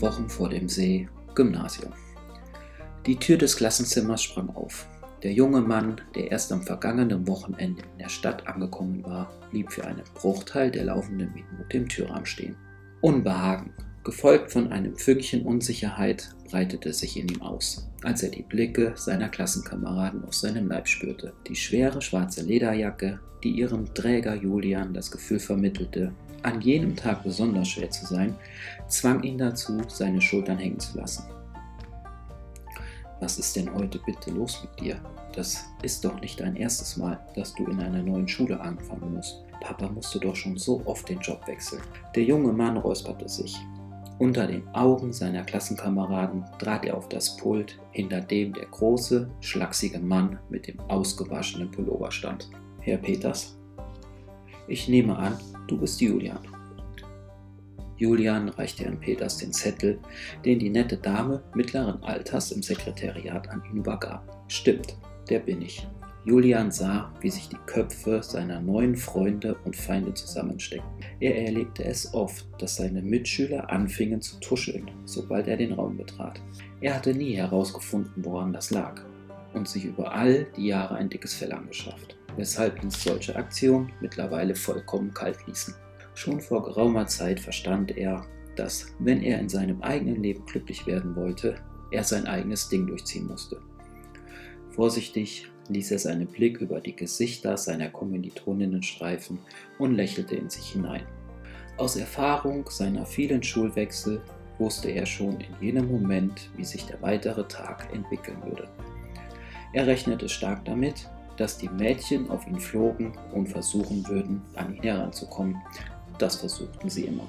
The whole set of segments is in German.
Wochen vor dem See, Gymnasium. Die Tür des Klassenzimmers sprang auf. Der junge Mann, der erst am vergangenen Wochenende in der Stadt angekommen war, blieb für einen Bruchteil der laufenden Minute im Türrahmen stehen. Unbehagen, gefolgt von einem Fünkchen Unsicherheit, breitete sich in ihm aus, als er die Blicke seiner Klassenkameraden auf seinem Leib spürte. Die schwere schwarze Lederjacke, die ihrem Träger Julian das Gefühl vermittelte, an jenem Tag besonders schwer zu sein, zwang ihn dazu, seine Schultern hängen zu lassen. Was ist denn heute bitte los mit dir? Das ist doch nicht dein erstes Mal, dass du in einer neuen Schule anfangen musst. Papa musste doch schon so oft den Job wechseln. Der junge Mann räusperte sich. Unter den Augen seiner Klassenkameraden trat er auf das Pult, hinter dem der große, schlachsige Mann mit dem ausgewaschenen Pullover stand. Herr Peters? Ich nehme an, du bist Julian. Julian reichte Herrn Peters den Zettel, den die nette Dame mittleren Alters im Sekretariat an ihn übergab. Stimmt, der bin ich. Julian sah, wie sich die Köpfe seiner neuen Freunde und Feinde zusammensteckten. Er erlebte es oft, dass seine Mitschüler anfingen zu tuscheln, sobald er den Raum betrat. Er hatte nie herausgefunden, woran das lag und sich über all die Jahre ein dickes Fell angeschafft, weshalb ihn solche Aktionen mittlerweile vollkommen kalt ließen. Schon vor geraumer Zeit verstand er, dass, wenn er in seinem eigenen Leben glücklich werden wollte, er sein eigenes Ding durchziehen musste. Vorsichtig ließ er seinen Blick über die Gesichter seiner Kommilitoninnen streifen und lächelte in sich hinein. Aus Erfahrung seiner vielen Schulwechsel wusste er schon in jenem Moment, wie sich der weitere Tag entwickeln würde. Er rechnete stark damit, dass die Mädchen auf ihn flogen und versuchen würden, an ihn heranzukommen. Das versuchten sie immer.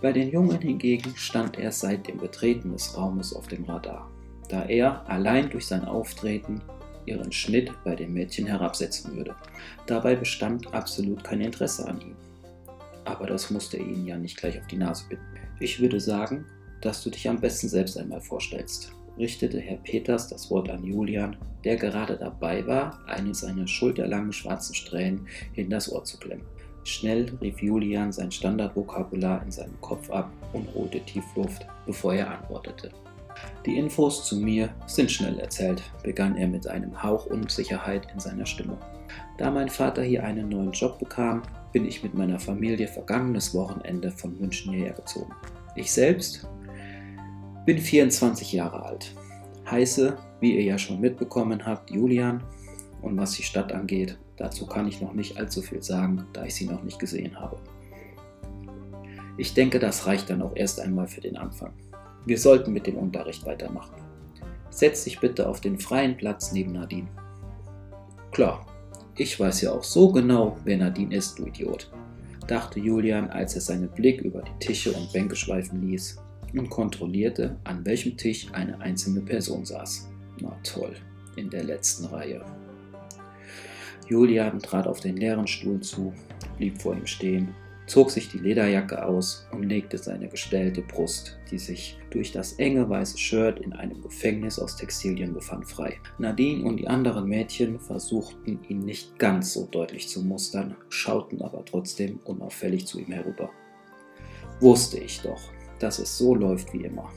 Bei den Jungen hingegen stand er seit dem Betreten des Raumes auf dem Radar, da er allein durch sein Auftreten ihren Schnitt bei den Mädchen herabsetzen würde. Dabei bestand absolut kein Interesse an ihm. Aber das musste er ihnen ja nicht gleich auf die Nase bitten. Ich würde sagen, dass du dich am besten selbst einmal vorstellst, richtete Herr Peters das Wort an Julian, der gerade dabei war, eine seiner schulterlangen schwarzen Strähnen in das Ohr zu klemmen. Schnell rief Julian sein Standardvokabular in seinem Kopf ab und holte Tiefluft, bevor er antwortete. Die Infos zu mir sind schnell erzählt, begann er mit einem Hauch Unsicherheit in seiner Stimme. Da mein Vater hier einen neuen Job bekam, bin ich mit meiner Familie vergangenes Wochenende von München hierher gezogen. Ich selbst bin 24 Jahre alt. Heiße, wie ihr ja schon mitbekommen habt, Julian. Und was die Stadt angeht, dazu kann ich noch nicht allzu viel sagen, da ich sie noch nicht gesehen habe. Ich denke, das reicht dann auch erst einmal für den Anfang. Wir sollten mit dem Unterricht weitermachen. Setz dich bitte auf den freien Platz neben Nadine. Klar, ich weiß ja auch so genau, wer Nadine ist, du Idiot, dachte Julian, als er seinen Blick über die Tische und Bänke schweifen ließ und kontrollierte, an welchem Tisch eine einzelne Person saß. Na toll, in der letzten Reihe. Julian trat auf den leeren Stuhl zu, blieb vor ihm stehen zog sich die Lederjacke aus und legte seine gestellte Brust, die sich durch das enge weiße Shirt in einem Gefängnis aus Textilien befand, frei. Nadine und die anderen Mädchen versuchten ihn nicht ganz so deutlich zu mustern, schauten aber trotzdem unauffällig zu ihm herüber. Wusste ich doch, dass es so läuft wie immer.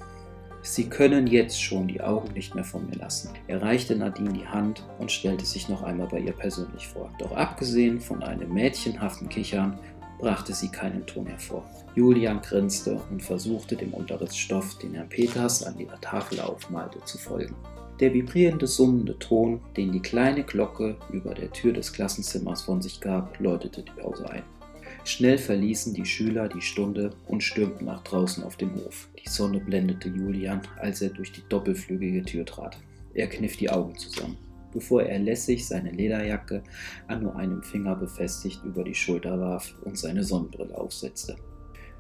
Sie können jetzt schon die Augen nicht mehr von mir lassen. Er reichte Nadine die Hand und stellte sich noch einmal bei ihr persönlich vor. Doch abgesehen von einem mädchenhaften Kichern brachte sie keinen Ton hervor. Julian grinste und versuchte dem Unterrichtsstoff, den Herr Peters an ihrer Tafel aufmalte, zu folgen. Der vibrierende, summende Ton, den die kleine Glocke über der Tür des Klassenzimmers von sich gab, läutete die Pause ein. Schnell verließen die Schüler die Stunde und stürmten nach draußen auf den Hof. Die Sonne blendete Julian, als er durch die doppelflügige Tür trat. Er kniff die Augen zusammen bevor er lässig seine Lederjacke an nur einem Finger befestigt über die Schulter warf und seine Sonnenbrille aufsetzte.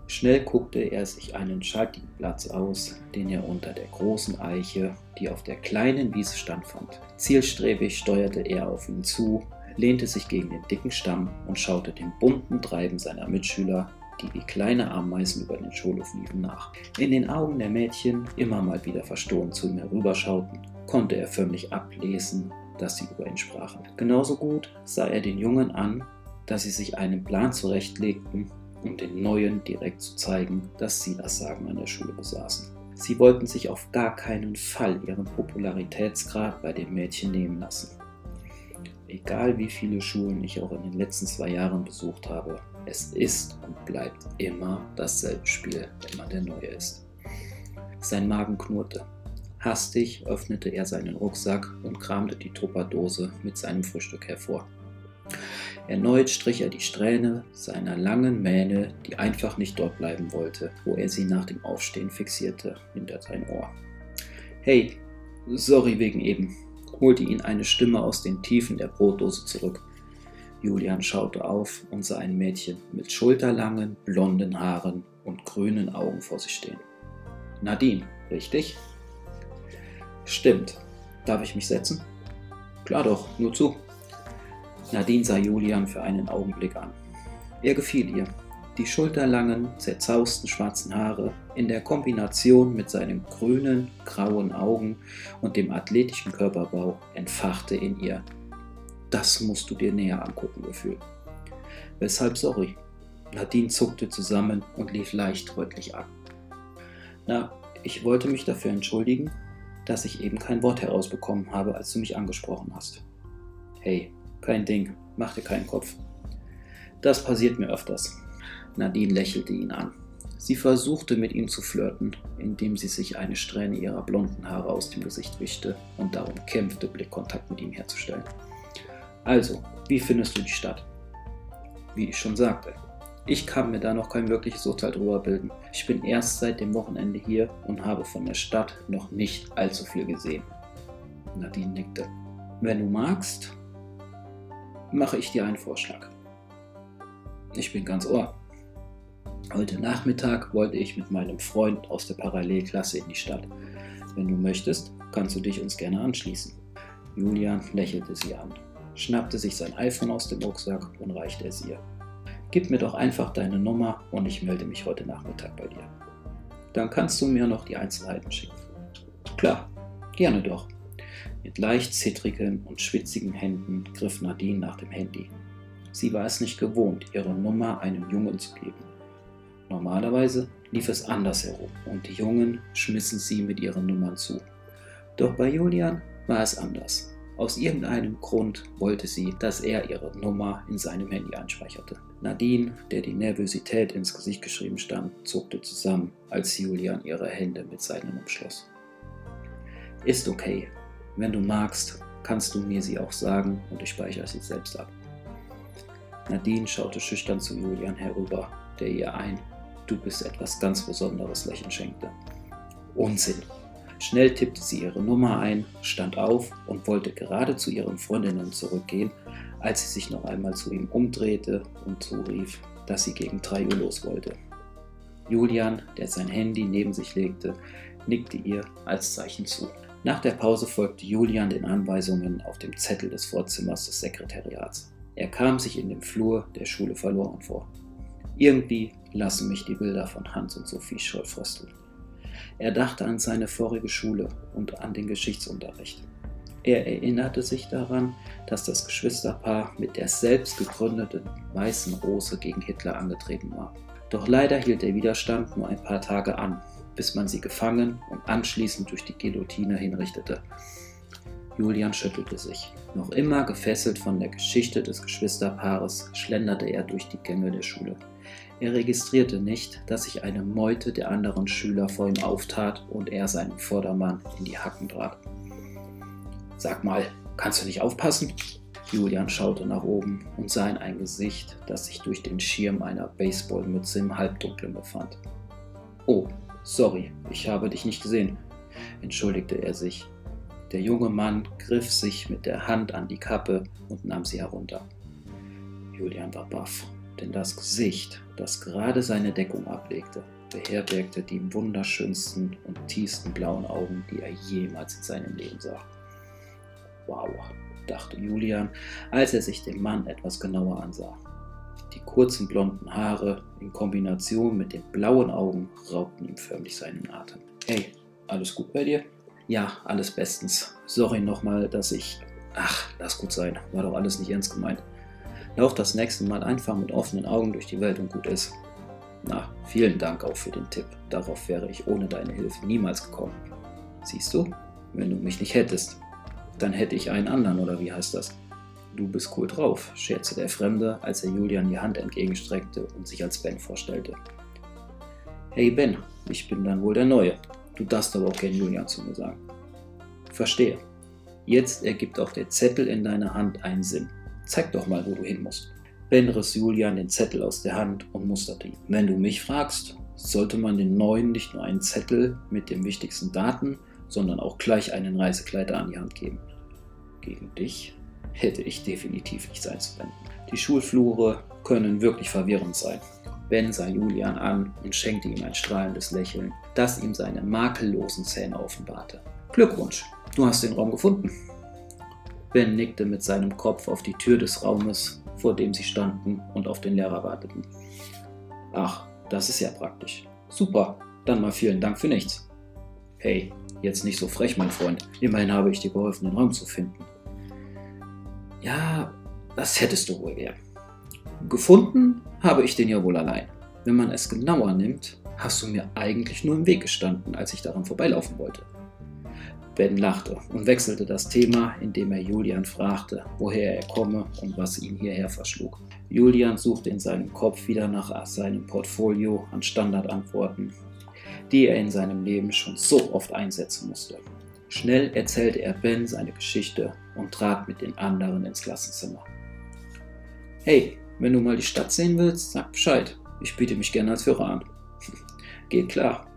Schnell guckte er sich einen schattigen Platz aus, den er unter der großen Eiche, die auf der kleinen Wiese stand, fand. Zielstrebig steuerte er auf ihn zu, lehnte sich gegen den dicken Stamm und schaute dem bunten Treiben seiner Mitschüler, die wie kleine Ameisen über den Schulhof liefen, nach. In den Augen der Mädchen, immer mal wieder verstohlen zu ihm herüberschauten, konnte er förmlich ablesen, dass sie über ihn sprachen. Genauso gut sah er den Jungen an, dass sie sich einen Plan zurechtlegten, um den Neuen direkt zu zeigen, dass sie das Sagen an der Schule besaßen. Sie wollten sich auf gar keinen Fall ihren Popularitätsgrad bei den Mädchen nehmen lassen. Egal wie viele Schulen ich auch in den letzten zwei Jahren besucht habe, es ist und bleibt immer dasselbe Spiel, wenn man der Neue ist. Sein Magen knurrte. Hastig öffnete er seinen Rucksack und kramte die Tupperdose mit seinem Frühstück hervor. Erneut strich er die Strähne seiner langen Mähne, die einfach nicht dort bleiben wollte, wo er sie nach dem Aufstehen fixierte, hinter sein Ohr. Hey, sorry wegen eben, holte ihn eine Stimme aus den Tiefen der Brotdose zurück. Julian schaute auf und sah ein Mädchen mit schulterlangen, blonden Haaren und grünen Augen vor sich stehen. Nadine, richtig? Stimmt. Darf ich mich setzen? Klar doch, nur zu. Nadine sah Julian für einen Augenblick an. Er gefiel ihr. Die schulterlangen, zerzausten schwarzen Haare in der Kombination mit seinen grünen, grauen Augen und dem athletischen Körperbau entfachte in ihr. Das musst du dir näher angucken, Gefühl. Weshalb sorry? Nadine zuckte zusammen und lief leicht rötlich an. Na, ich wollte mich dafür entschuldigen, dass ich eben kein Wort herausbekommen habe, als du mich angesprochen hast. Hey, kein Ding, mach dir keinen Kopf. Das passiert mir öfters. Nadine lächelte ihn an. Sie versuchte mit ihm zu flirten, indem sie sich eine Strähne ihrer blonden Haare aus dem Gesicht wischte und darum kämpfte, Blickkontakt mit ihm herzustellen. Also, wie findest du die Stadt? Wie ich schon sagte, ich kann mir da noch kein wirkliches Urteil drüber bilden. Ich bin erst seit dem Wochenende hier und habe von der Stadt noch nicht allzu viel gesehen. Nadine nickte. Wenn du magst, mache ich dir einen Vorschlag. Ich bin ganz ohr. Heute Nachmittag wollte ich mit meinem Freund aus der Parallelklasse in die Stadt. Wenn du möchtest, kannst du dich uns gerne anschließen. Julian lächelte sie an, schnappte sich sein iPhone aus dem Rucksack und reichte es ihr. Gib mir doch einfach deine Nummer und ich melde mich heute Nachmittag bei dir. Dann kannst du mir noch die Einzelheiten schicken. Klar, gerne doch. Mit leicht zittrigen und schwitzigen Händen griff Nadine nach dem Handy. Sie war es nicht gewohnt, ihre Nummer einem Jungen zu geben. Normalerweise lief es andersherum und die Jungen schmissen sie mit ihren Nummern zu. Doch bei Julian war es anders. Aus irgendeinem Grund wollte sie, dass er ihre Nummer in seinem Handy einspeicherte. Nadine, der die Nervosität ins Gesicht geschrieben stand, zuckte zusammen, als Julian ihre Hände mit seinen umschloss. Ist okay, wenn du magst, kannst du mir sie auch sagen und ich speichere sie selbst ab. Nadine schaute schüchtern zu Julian herüber, der ihr ein Du bist etwas ganz Besonderes Lächeln schenkte. Unsinn! Schnell tippte sie ihre Nummer ein, stand auf und wollte gerade zu ihren Freundinnen zurückgehen, als sie sich noch einmal zu ihm umdrehte und zurief, dass sie gegen 3 Uhr los wollte. Julian, der sein Handy neben sich legte, nickte ihr als Zeichen zu. Nach der Pause folgte Julian den Anweisungen auf dem Zettel des Vorzimmers des Sekretariats. Er kam sich in dem Flur der Schule verloren vor. Irgendwie lassen mich die Bilder von Hans und Sophie Scholl frösteln. Er dachte an seine vorige Schule und an den Geschichtsunterricht. Er erinnerte sich daran, dass das Geschwisterpaar mit der selbst gegründeten Weißen Rose gegen Hitler angetreten war. Doch leider hielt der Widerstand nur ein paar Tage an bis man sie gefangen und anschließend durch die Guillotine hinrichtete. Julian schüttelte sich. Noch immer gefesselt von der Geschichte des Geschwisterpaares schlenderte er durch die Gänge der Schule. Er registrierte nicht, dass sich eine Meute der anderen Schüler vor ihm auftat und er seinem Vordermann in die Hacken trat. Sag mal, kannst du nicht aufpassen? Julian schaute nach oben und sah in ein Gesicht, das sich durch den Schirm einer Baseballmütze im Halbdunklen befand. Oh, Sorry, ich habe dich nicht gesehen, entschuldigte er sich. Der junge Mann griff sich mit der Hand an die Kappe und nahm sie herunter. Julian war baff, denn das Gesicht, das gerade seine Deckung ablegte, beherbergte die wunderschönsten und tiefsten blauen Augen, die er jemals in seinem Leben sah. Wow, dachte Julian, als er sich den Mann etwas genauer ansah. Die kurzen blonden Haare in Kombination mit den blauen Augen raubten ihm förmlich seinen Atem. Hey, alles gut bei dir? Ja, alles bestens. Sorry nochmal, dass ich. Ach, lass gut sein. War doch alles nicht ernst gemeint. Lauf das nächste Mal einfach mit offenen Augen durch die Welt und gut ist. Na, vielen Dank auch für den Tipp. Darauf wäre ich ohne deine Hilfe niemals gekommen. Siehst du, wenn du mich nicht hättest, dann hätte ich einen anderen, oder wie heißt das? Du bist cool drauf, scherzte der Fremde, als er Julian die Hand entgegenstreckte und sich als Ben vorstellte. Hey Ben, ich bin dann wohl der Neue. Du darfst aber auch gern Julian zu mir sagen. Verstehe. Jetzt ergibt auch der Zettel in deiner Hand einen Sinn. Zeig doch mal, wo du hin musst. Ben riss Julian den Zettel aus der Hand und musterte ihn. Wenn du mich fragst, sollte man den Neuen nicht nur einen Zettel mit den wichtigsten Daten, sondern auch gleich einen Reisekleider an die Hand geben. Gegen dich hätte ich definitiv nichts einzuwenden. Die Schulflure können wirklich verwirrend sein. Ben sah Julian an und schenkte ihm ein strahlendes Lächeln, das ihm seine makellosen Zähne offenbarte. Glückwunsch, du hast den Raum gefunden. Ben nickte mit seinem Kopf auf die Tür des Raumes, vor dem sie standen und auf den Lehrer warteten. Ach, das ist ja praktisch. Super, dann mal vielen Dank für nichts. Hey, jetzt nicht so frech, mein Freund. Immerhin habe ich dir geholfen, den Raum zu finden. Ja, das hättest du wohl gern. Gefunden habe ich den ja wohl allein. Wenn man es genauer nimmt, hast du mir eigentlich nur im Weg gestanden, als ich daran vorbeilaufen wollte. Ben lachte und wechselte das Thema, indem er Julian fragte, woher er komme und was ihn hierher verschlug. Julian suchte in seinem Kopf wieder nach seinem Portfolio an Standardantworten, die er in seinem Leben schon so oft einsetzen musste. Schnell erzählte er Ben seine Geschichte und trat mit den anderen ins Klassenzimmer. Hey, wenn du mal die Stadt sehen willst, sag Bescheid. Ich biete mich gerne als Führer an. Geht klar,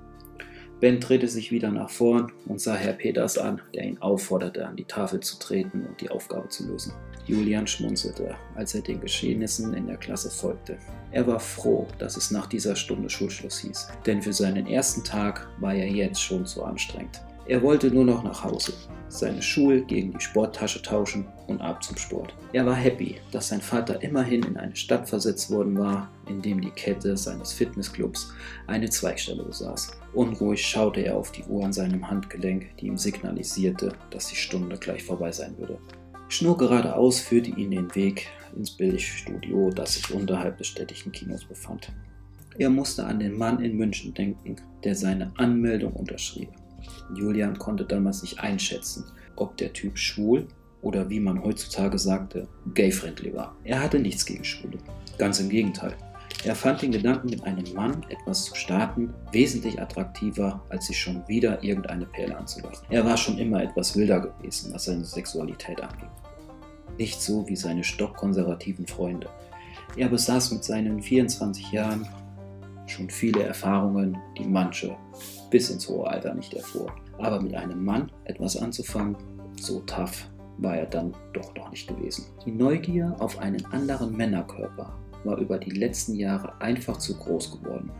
Ben drehte sich wieder nach vorn und sah Herr Peters an, der ihn aufforderte, an die Tafel zu treten und die Aufgabe zu lösen. Julian schmunzelte, als er den Geschehnissen in der Klasse folgte. Er war froh, dass es nach dieser Stunde Schulschluss hieß, denn für seinen ersten Tag war er jetzt schon zu anstrengend. Er wollte nur noch nach Hause, seine Schuhe gegen die Sporttasche tauschen und ab zum Sport. Er war happy, dass sein Vater immerhin in eine Stadt versetzt worden war, in dem die Kette seines Fitnessclubs eine Zweigstelle besaß. Unruhig schaute er auf die Uhr an seinem Handgelenk, die ihm signalisierte, dass die Stunde gleich vorbei sein würde. Schnur geradeaus führte ihn den Weg ins Bildstudio, das sich unterhalb des städtischen Kinos befand. Er musste an den Mann in München denken, der seine Anmeldung unterschrieb. Julian konnte damals nicht einschätzen, ob der Typ schwul oder wie man heutzutage sagte, gay-friendly war. Er hatte nichts gegen Schwule. Ganz im Gegenteil. Er fand den Gedanken, mit einem Mann etwas zu starten, wesentlich attraktiver, als sich schon wieder irgendeine Perle anzulachen. Er war schon immer etwas wilder gewesen, was seine Sexualität anging. Nicht so wie seine stockkonservativen Freunde. Er besaß mit seinen 24 Jahren schon viele Erfahrungen, die manche bis ins hohe Alter nicht erfuhr. Aber mit einem Mann etwas anzufangen, so tough war er dann doch noch nicht gewesen. Die Neugier auf einen anderen Männerkörper war über die letzten Jahre einfach zu groß geworden,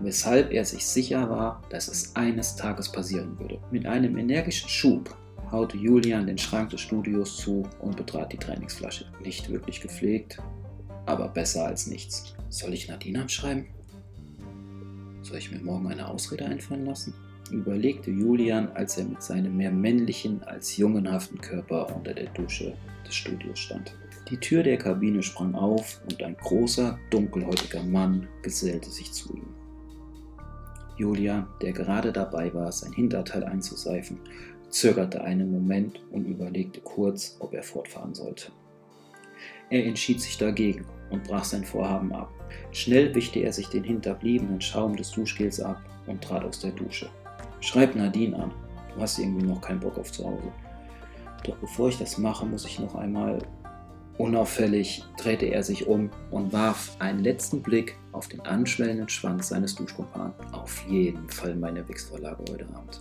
weshalb er sich sicher war, dass es eines Tages passieren würde. Mit einem energischen Schub haute Julian den Schrank des Studios zu und betrat die Trainingsflasche. Nicht wirklich gepflegt, aber besser als nichts. Soll ich Nadine anschreiben? Soll ich mir morgen eine Ausrede einfallen lassen? überlegte Julian, als er mit seinem mehr männlichen als jungenhaften Körper unter der Dusche des Studios stand. Die Tür der Kabine sprang auf und ein großer, dunkelhäutiger Mann gesellte sich zu ihm. Julian, der gerade dabei war, sein Hinterteil einzuseifen, zögerte einen Moment und überlegte kurz, ob er fortfahren sollte. Er entschied sich dagegen und brach sein Vorhaben ab. Schnell wischte er sich den hinterbliebenen Schaum des Duschgels ab und trat aus der Dusche. Schreib Nadine an. Du hast irgendwie noch keinen Bock auf zu Hause. Doch bevor ich das mache, muss ich noch einmal. Unauffällig drehte er sich um und warf einen letzten Blick auf den anschwellenden Schwanz seines Duschkumpanen. Auf jeden Fall meine Wichsvorlage heute Abend.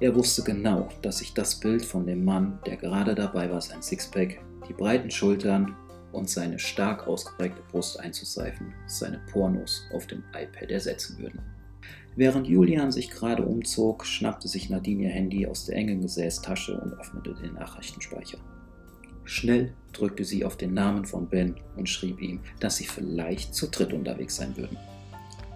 Er wusste genau, dass sich das Bild von dem Mann, der gerade dabei war, sein Sixpack, die breiten Schultern und seine stark ausgeprägte Brust einzuseifen, seine Pornos auf dem iPad ersetzen würden. Während Julian sich gerade umzog, schnappte sich Nadine ihr Handy aus der engen Gesäßtasche und öffnete den Nachrichtenspeicher. Schnell drückte sie auf den Namen von Ben und schrieb ihm, dass sie vielleicht zu dritt unterwegs sein würden.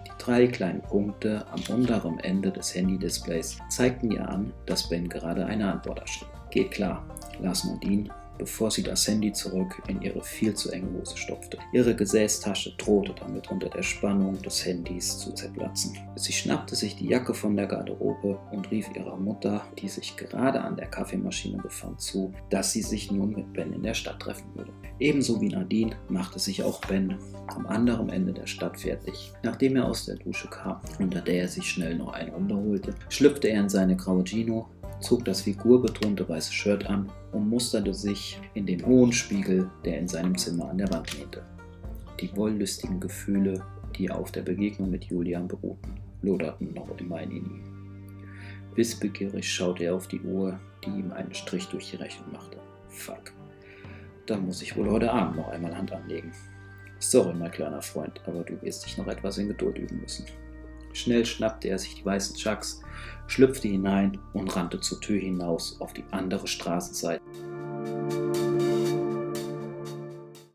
Die drei kleinen Punkte am unteren Ende des Handy-Displays zeigten ihr an, dass Ben gerade eine Antwort erschrieb. Geht klar, las Nadine bevor sie das Handy zurück in ihre viel zu enge Hose stopfte. Ihre Gesäßtasche drohte damit unter der Spannung des Handys zu zerplatzen. Sie schnappte sich die Jacke von der Garderobe und rief ihrer Mutter, die sich gerade an der Kaffeemaschine befand, zu, dass sie sich nun mit Ben in der Stadt treffen würde. Ebenso wie Nadine machte sich auch Ben am anderen Ende der Stadt fertig. Nachdem er aus der Dusche kam, unter der er sich schnell noch einen runterholte, schlüpfte er in seine graue Gino, zog das figurbetonte weiße Shirt an und musterte sich in den hohen Spiegel, der in seinem Zimmer an der Wand lehnte. Die wollüstigen Gefühle, die auf der Begegnung mit Julian beruhten, loderten noch immer in ihm. Wissbegierig schaute er auf die Uhr, die ihm einen Strich durch die Rechnung machte. Fuck. Da muss ich wohl heute Abend noch einmal Hand anlegen. Sorry, mein kleiner Freund, aber du wirst dich noch etwas in Geduld üben müssen. Schnell schnappte er sich die weißen Chucks, schlüpfte hinein und rannte zur Tür hinaus auf die andere Straßenseite.